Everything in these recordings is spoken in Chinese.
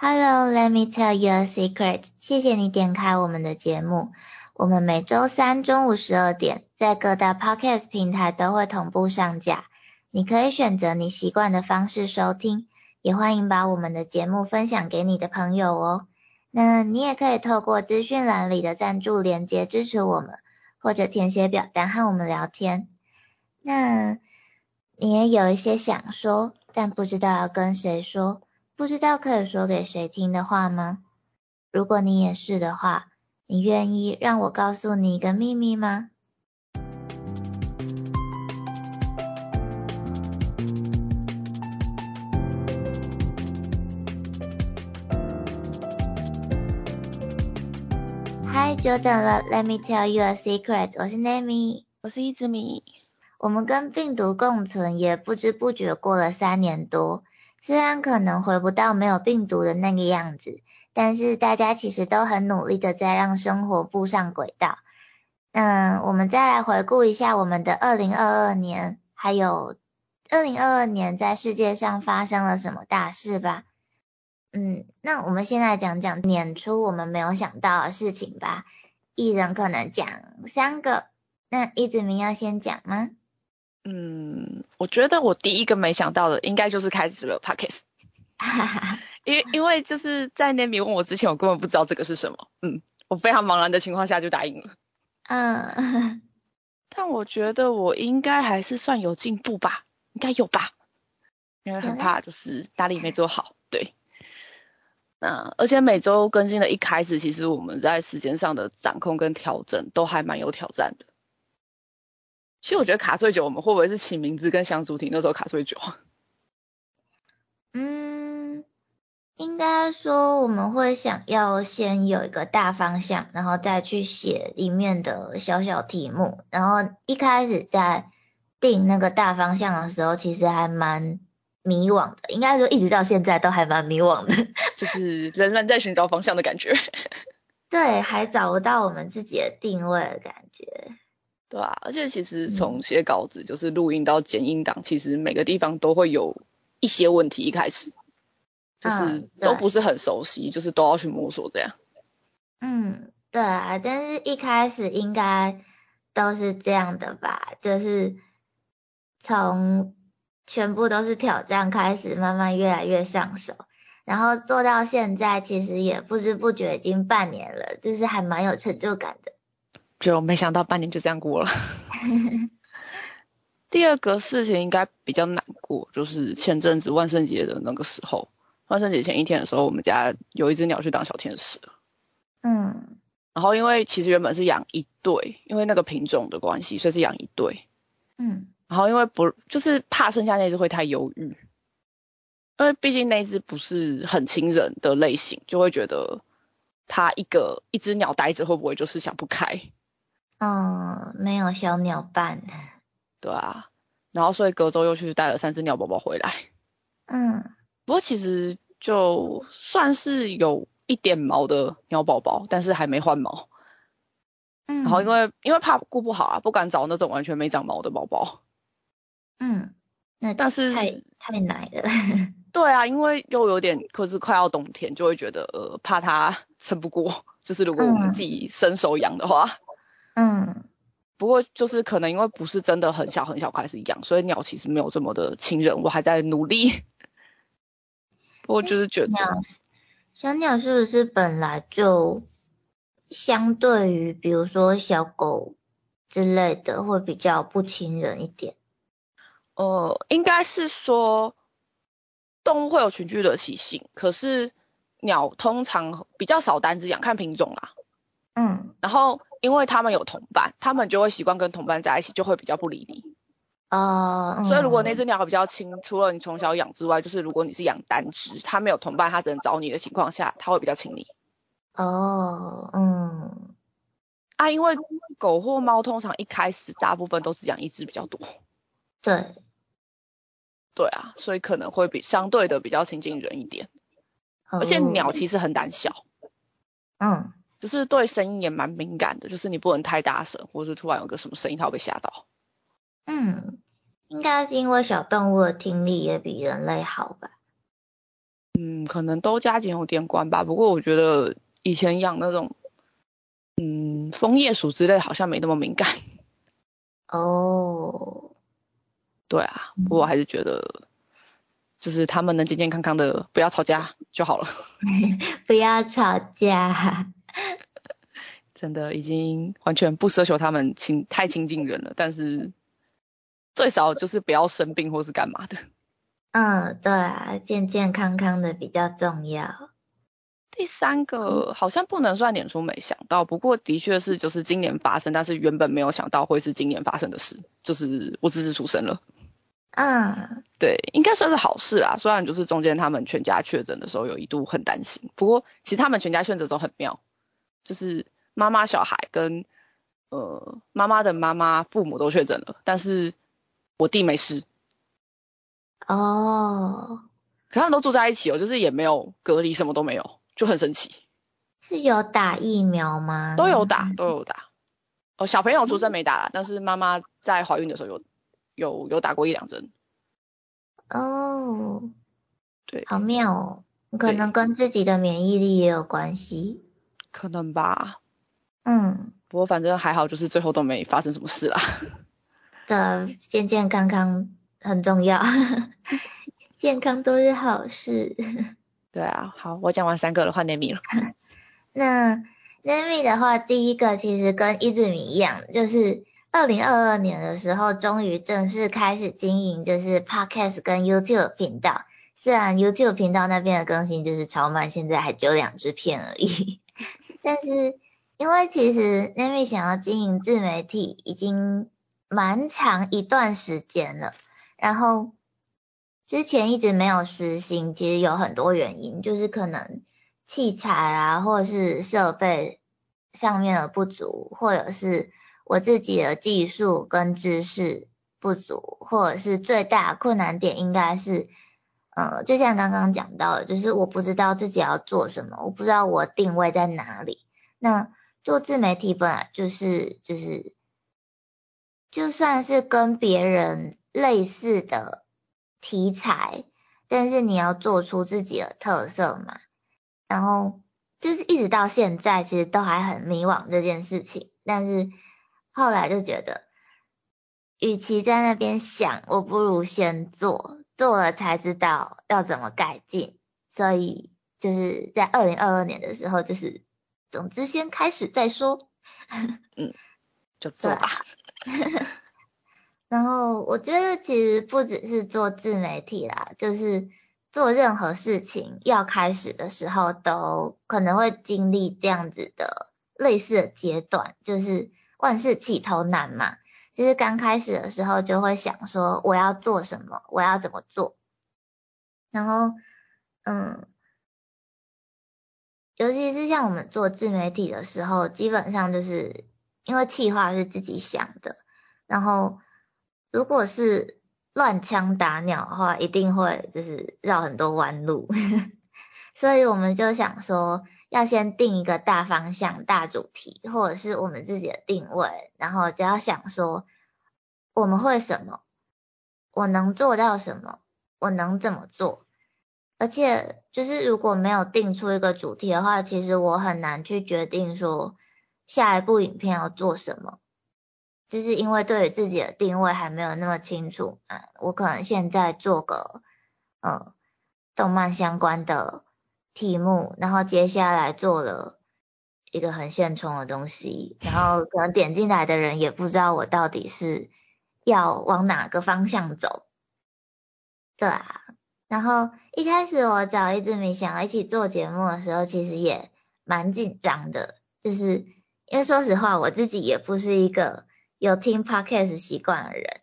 Hello, let me tell you a secret. 谢谢你点开我们的节目。我们每周三中午十二点在各大 Podcast 平台都会同步上架，你可以选择你习惯的方式收听，也欢迎把我们的节目分享给你的朋友哦。那你也可以透过资讯栏里的赞助链接支持我们，或者填写表单和我们聊天。那你也有一些想说，但不知道要跟谁说。不知道可以说给谁听的话吗？如果你也是的话，你愿意让我告诉你一个秘密吗？Hi，久等了，Let me tell you a secret。我是 Nami，我是一只米。我们跟病毒共存，也不知不觉过了三年多。虽然可能回不到没有病毒的那个样子，但是大家其实都很努力的在让生活步上轨道。嗯，我们再来回顾一下我们的二零二二年，还有二零二二年在世界上发生了什么大事吧。嗯，那我们先来讲讲年初我们没有想到的事情吧。一人可能讲三个，那一子明要先讲吗？嗯，我觉得我第一个没想到的，应该就是开始了 podcast，因为因为就是在那米问我之前，我根本不知道这个是什么，嗯，我非常茫然的情况下就答应了，嗯，但我觉得我应该还是算有进步吧，应该有吧，因为很怕就是哪里没做好，对，那而且每周更新的一开始，其实我们在时间上的掌控跟调整都还蛮有挑战的。其实我觉得卡最久，我们会不会是起名字跟相处题那时候卡最久？嗯，应该说我们会想要先有一个大方向，然后再去写里面的小小题目。然后一开始在定那个大方向的时候，其实还蛮迷惘的。应该说一直到现在都还蛮迷惘的，就是仍然在寻找方向的感觉。对，还找不到我们自己的定位的感觉。对啊，而且其实从写稿子就是录音到剪音档，其实每个地方都会有一些问题，一开始就是都不是很熟悉，就是都要去摸索这样。嗯，对啊，但是一开始应该都是这样的吧，就是从全部都是挑战开始，慢慢越来越上手，然后做到现在，其实也不知不觉已经半年了，就是还蛮有成就感的。就没想到半年就这样过了。第二个事情应该比较难过，就是前阵子万圣节的那个时候，万圣节前一天的时候，我们家有一只鸟去当小天使。嗯。然后因为其实原本是养一对，因为那个品种的关系，所以是养一对。嗯。然后因为不就是怕剩下那只会太忧郁，因为毕竟那只不是很亲人的类型，就会觉得它一个一只鸟呆着会不会就是想不开。嗯，没有小鸟伴。对啊，然后所以隔周又去带了三只鸟宝宝回来。嗯，不过其实就算是有一点毛的鸟宝宝，但是还没换毛。嗯。然后因为因为怕顾不好啊，不敢找那种完全没长毛的宝宝。嗯。那但是太太奶了。对啊，因为又有点可是快要冬天，就会觉得呃怕它撑不过。就是如果我们自己伸手养的话。嗯，不过就是可能因为不是真的很小很小开始养，所以鸟其实没有这么的亲人，我还在努力。我就是觉得，小鸟是不是本来就相对于比如说小狗之类的会比较不亲人一点？呃，应该是说动物会有群居的习性，可是鸟通常比较少单只养，看品种啦。嗯，然后。因为他们有同伴，他们就会习惯跟同伴在一起，就会比较不理你。哦。所以如果那只鸟比较亲，除了你从小养之外，就是如果你是养单只，它没有同伴，它只能找你的情况下，它会比较亲你。哦，嗯。啊，因为狗或猫通常一开始大部分都是养一只比较多。对。对啊，所以可能会比相对的比较亲近人一点。而且鸟其实很胆小。嗯。就是对声音也蛮敏感的，就是你不能太大声，或是突然有个什么声音，它会被吓到。嗯，应该是因为小动物的听力也比人类好吧？嗯，可能都加减有点关吧。不过我觉得以前养那种，嗯，枫叶鼠之类好像没那么敏感。哦，对啊，不过我还是觉得，就是他们能健健康康的，不要吵架就好了。不要吵架。真的已经完全不奢求他们亲太亲近人了，但是最少就是不要生病或是干嘛的。嗯，对啊，健健康康的比较重要。第三个好像不能算脸书没想到，不过的确是就是今年发生，但是原本没有想到会是今年发生的事，就是我侄子出生了。嗯，对，应该算是好事啊。虽然就是中间他们全家确诊的时候有一度很担心，不过其实他们全家确诊的时候很妙，就是。妈妈、小孩跟呃妈妈的妈妈、父母都确诊了，但是我弟没事。哦。可他们都住在一起哦，就是也没有隔离，什么都没有，就很神奇。是有打疫苗吗？都有打，都有打。哦，小朋友出生没打，但是妈妈在怀孕的时候有有有打过一两针。哦。对。好妙哦，可能跟自己的免疫力也有关系。可能吧。嗯，不过反正还好，就是最后都没发生什么事啦。的健健康康很重要，健康都是好事。对啊，好，我讲完三个了，换 Nami 了。那 Nami 的话，第一个其实跟一字米一样，就是二零二二年的时候，终于正式开始经营，就是 Podcast 跟 YouTube 频道。虽然 YouTube 频道那边的更新就是超慢，现在还只有两支片而已，但是。因为其实 Nami 想要经营自媒体已经蛮长一段时间了，然后之前一直没有实行，其实有很多原因，就是可能器材啊，或者是设备上面的不足，或者是我自己的技术跟知识不足，或者是最大困难点应该是，呃，就像刚刚讲到的，就是我不知道自己要做什么，我不知道我定位在哪里，那。做自媒体本来就是就是，就算是跟别人类似的题材，但是你要做出自己的特色嘛。然后就是一直到现在，其实都还很迷惘这件事情。但是后来就觉得，与其在那边想，我不如先做，做了才知道要怎么改进。所以就是在二零二二年的时候，就是。总之，先开始再说。嗯，就做吧。然后我觉得其实不只是做自媒体啦，就是做任何事情要开始的时候，都可能会经历这样子的类似的阶段，就是万事起头难嘛。其实刚开始的时候就会想说我要做什么，我要怎么做。然后，嗯。尤其是像我们做自媒体的时候，基本上就是因为企划是自己想的，然后如果是乱枪打鸟的话，一定会就是绕很多弯路，所以我们就想说，要先定一个大方向、大主题，或者是我们自己的定位，然后就要想说我们会什么，我能做到什么，我能怎么做。而且就是如果没有定出一个主题的话，其实我很难去决定说下一部影片要做什么，就是因为对于自己的定位还没有那么清楚啊。我可能现在做个嗯动漫相关的题目，然后接下来做了一个很现充的东西，然后可能点进来的人也不知道我到底是要往哪个方向走，对啊。然后一开始我找一直没想一起做节目的时候，其实也蛮紧张的，就是因为说实话，我自己也不是一个有听 podcast 习惯的人，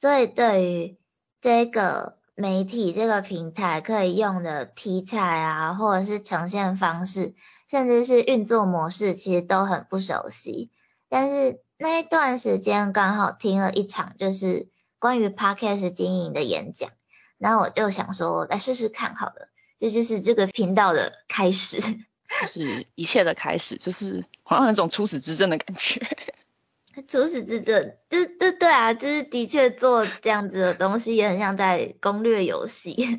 所以对于这个媒体这个平台可以用的题材啊，或者是呈现方式，甚至是运作模式，其实都很不熟悉。但是那一段时间刚好听了一场就是关于 podcast 经营的演讲。然后我就想说，来试试看好了，这就是这个频道的开始，就是一切的开始，就是好像有种初始之争的感觉。初始之争，就对对啊，就是的确做这样子的东西，也很像在攻略游戏。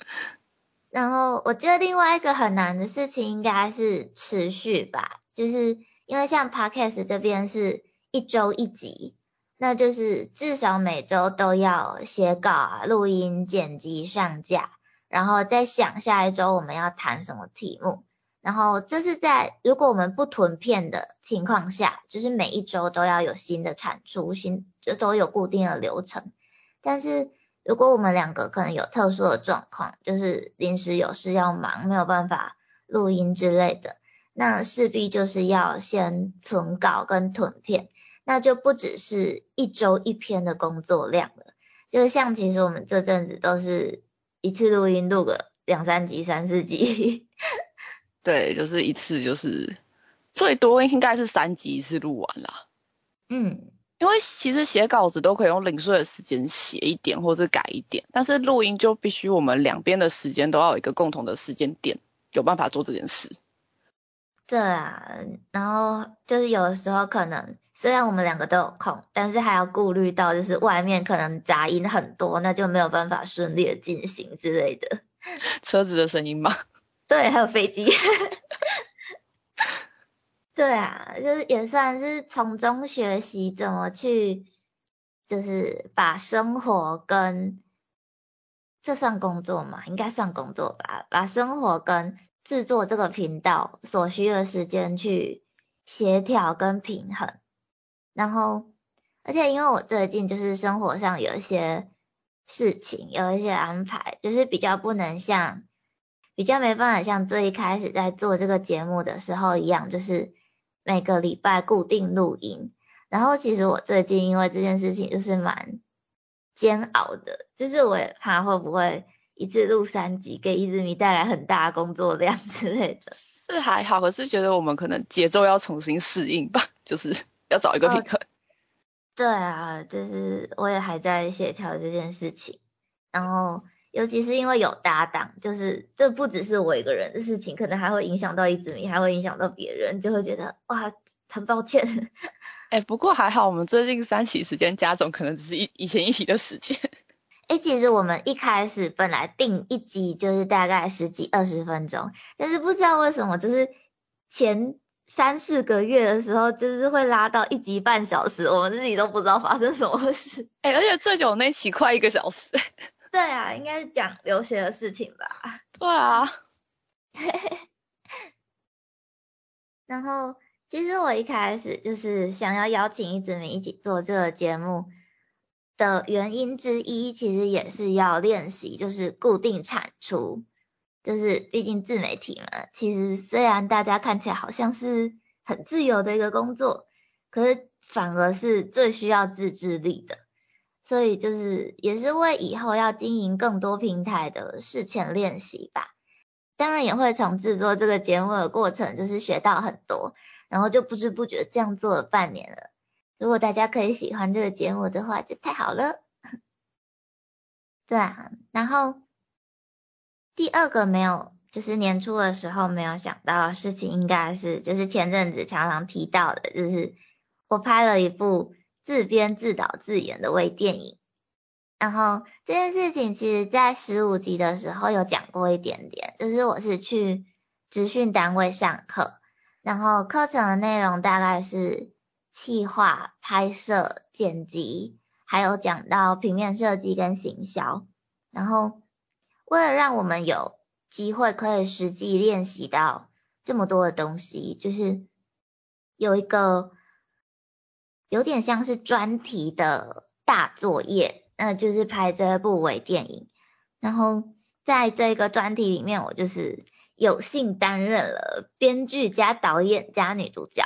然后我觉得另外一个很难的事情应该是持续吧，就是因为像 podcast 这边是一周一集，那就是至少每周都要写稿、录音、剪辑、上架，然后再想下一周我们要谈什么题目。然后这是在如果我们不囤片的情况下，就是每一周都要有新的产出，新就都有固定的流程。但是如果我们两个可能有特殊的状况，就是临时有事要忙，没有办法录音之类的，那势必就是要先存稿跟囤片，那就不只是一周一篇的工作量了。就是像其实我们这阵子都是一次录音录个两三集、三四集。对，就是一次就是最多应该是三集一次录完啦。嗯。因为其实写稿子都可以用零碎的时间写一点，或是改一点，但是录音就必须我们两边的时间都要有一个共同的时间点，有办法做这件事。对啊，然后就是有的时候可能虽然我们两个都有空，但是还要顾虑到就是外面可能杂音很多，那就没有办法顺利的进行之类的。车子的声音吗？对，还有飞机。对啊，就是也算是从中学习怎么去，就是把生活跟这算工作吗？应该算工作吧。把生活跟制作这个频道所需的时间去协调跟平衡。然后，而且因为我最近就是生活上有一些事情，有一些安排，就是比较不能像，比较没办法像最一开始在做这个节目的时候一样，就是。每个礼拜固定录音，然后其实我最近因为这件事情就是蛮煎熬的，就是我也怕会不会一次录三集给一直迷带来很大工作量之类的。是还好，可是觉得我们可能节奏要重新适应吧，就是要找一个平衡。对啊，就是我也还在协调这件事情，然后。尤其是因为有搭档，就是这不只是我一个人的事情，可能还会影响到一子米，还会影响到别人，就会觉得哇，很抱歉。哎，不过还好，我们最近三期时间加总，可能只是一以前一期的时间。哎，其实我们一开始本来定一集就是大概十几二十分钟，但是不知道为什么，就是前三四个月的时候，就是会拉到一集半小时，我们自己都不知道发生什么事。哎，而且最久那期快一个小时。对啊，应该是讲留学的事情吧。对啊。然后，其实我一开始就是想要邀请一子明一起做这个节目的原因之一，其实也是要练习，就是固定产出。就是毕竟自媒体嘛，其实虽然大家看起来好像是很自由的一个工作，可是反而是最需要自制力的。所以就是也是为以后要经营更多平台的事前练习吧。当然也会从制作这个节目的过程，就是学到很多，然后就不知不觉这样做了半年了。如果大家可以喜欢这个节目的话，就太好了。对啊，然后第二个没有，就是年初的时候没有想到的事情，应该是就是前阵子常常提到的，就是我拍了一部。自编自导自演的微电影，然后这件事情其实在十五集的时候有讲过一点点，就是我是去职训单位上课，然后课程的内容大概是企划、拍摄、剪辑，还有讲到平面设计跟行销，然后为了让我们有机会可以实际练习到这么多的东西，就是有一个。有点像是专题的大作业，那就是拍这部微电影。然后在这个专题里面，我就是有幸担任了编剧加导演加女主角，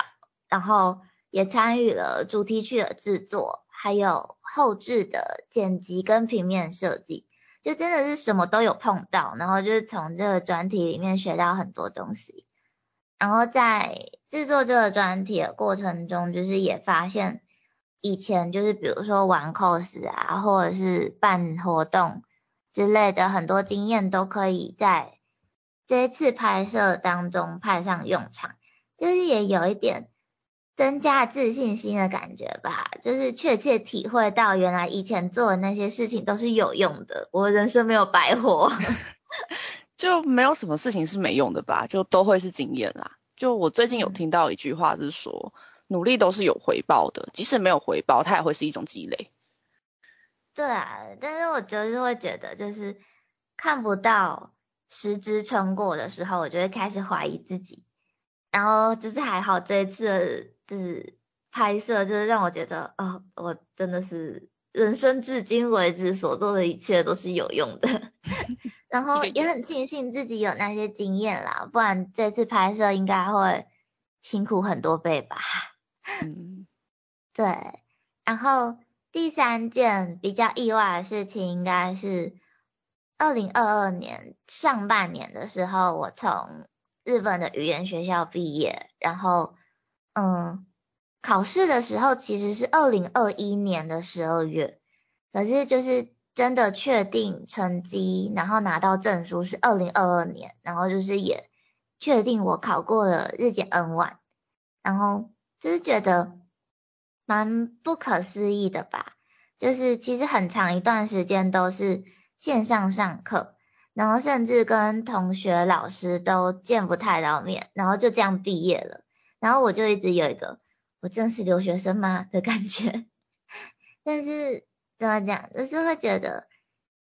然后也参与了主题曲的制作，还有后置的剪辑跟平面设计，就真的是什么都有碰到。然后就是从这个专题里面学到很多东西。然后在制作这个专题的过程中，就是也发现以前就是比如说玩 cos 啊，或者是办活动之类的很多经验都可以在这次拍摄当中派上用场，就是也有一点增加自信心的感觉吧，就是确切体会到原来以前做的那些事情都是有用的，我人生没有白活。就没有什么事情是没用的吧，就都会是经验啦。就我最近有听到一句话是说，努力都是有回报的，即使没有回报，它也会是一种积累。对啊，但是我就是会觉得，就是看不到实质成果的时候，我就会开始怀疑自己。然后就是还好这一次就是拍摄，就是让我觉得，哦，我真的是人生至今为止所做的一切都是有用的。然 后也很庆幸自己有那些经验啦，不然这次拍摄应该会辛苦很多倍吧。嗯，对。然后第三件比较意外的事情，应该是二零二二年上半年的时候，我从日本的语言学校毕业，然后嗯，考试的时候其实是二零二一年的十二月，可是就是。真的确定成绩，然后拿到证书是二零二二年，然后就是也确定我考过了日检 N one，然后就是觉得蛮不可思议的吧，就是其实很长一段时间都是线上上课，然后甚至跟同学老师都见不太到面，然后就这样毕业了，然后我就一直有一个我真是留学生吗的感觉，但是。怎么讲？就是会觉得，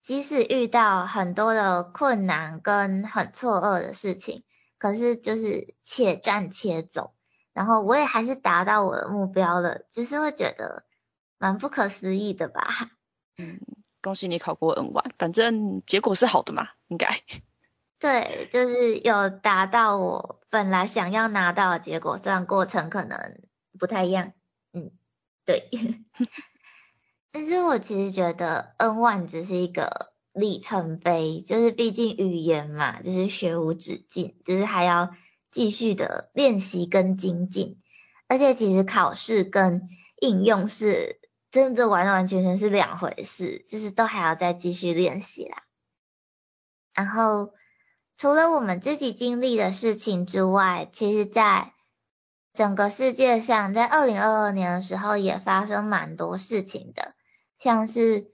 即使遇到很多的困难跟很错愕的事情，可是就是且战且走，然后我也还是达到我的目标了，就是会觉得蛮不可思议的吧。嗯，恭喜你考过 N 1反正结果是好的嘛，应该。对，就是有达到我本来想要拿到的结果，虽然过程可能不太一样。嗯，对。但是我其实觉得 N one 只是一个里程碑，就是毕竟语言嘛，就是学无止境，就是还要继续的练习跟精进。而且其实考试跟应用是真的完完全全是两回事，就是都还要再继续练习啦。然后除了我们自己经历的事情之外，其实在整个世界上，在二零二二年的时候也发生蛮多事情的。像是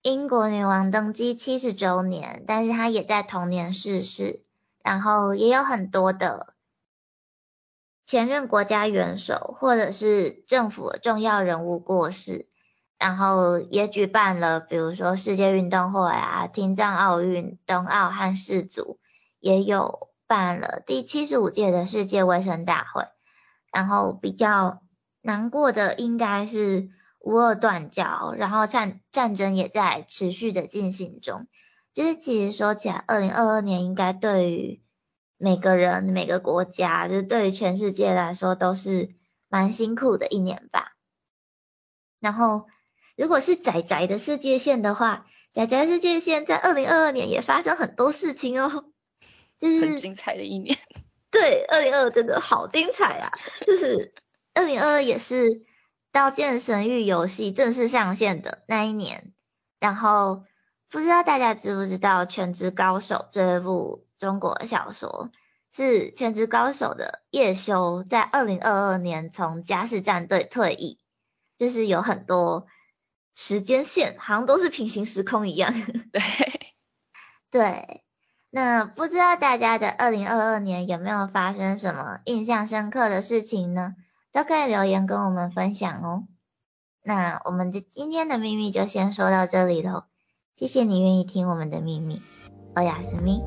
英国女王登基七十周年，但是她也在同年逝世。然后也有很多的前任国家元首或者是政府重要人物过世，然后也举办了，比如说世界运动会啊、听障奥运、冬奥和世足，也有办了第七十五届的世界卫生大会。然后比较难过的应该是。乌俄断交，然后战战争也在持续的进行中。就是其实说起来，二零二二年应该对于每个人、每个国家，就是对于全世界来说，都是蛮辛苦的一年吧。然后，如果是宅宅的世界线的话，宅宅世界线在二零二二年也发生很多事情哦，就是很精彩的一年。对，二零二二真的好精彩啊！就是二零二二也是。《刀剑神域》游戏正式上线的那一年，然后不知道大家知不知道《全职高手》这部中国小说是《全职高手》的叶修在二零二二年从嘉世战队退役，就是有很多时间线，好像都是平行时空一样。对，对，那不知道大家的二零二二年有没有发生什么印象深刻的事情呢？都可以留言跟我们分享哦。那我们的今天的秘密就先说到这里喽，谢谢你愿意听我们的秘密，欧雅斯密。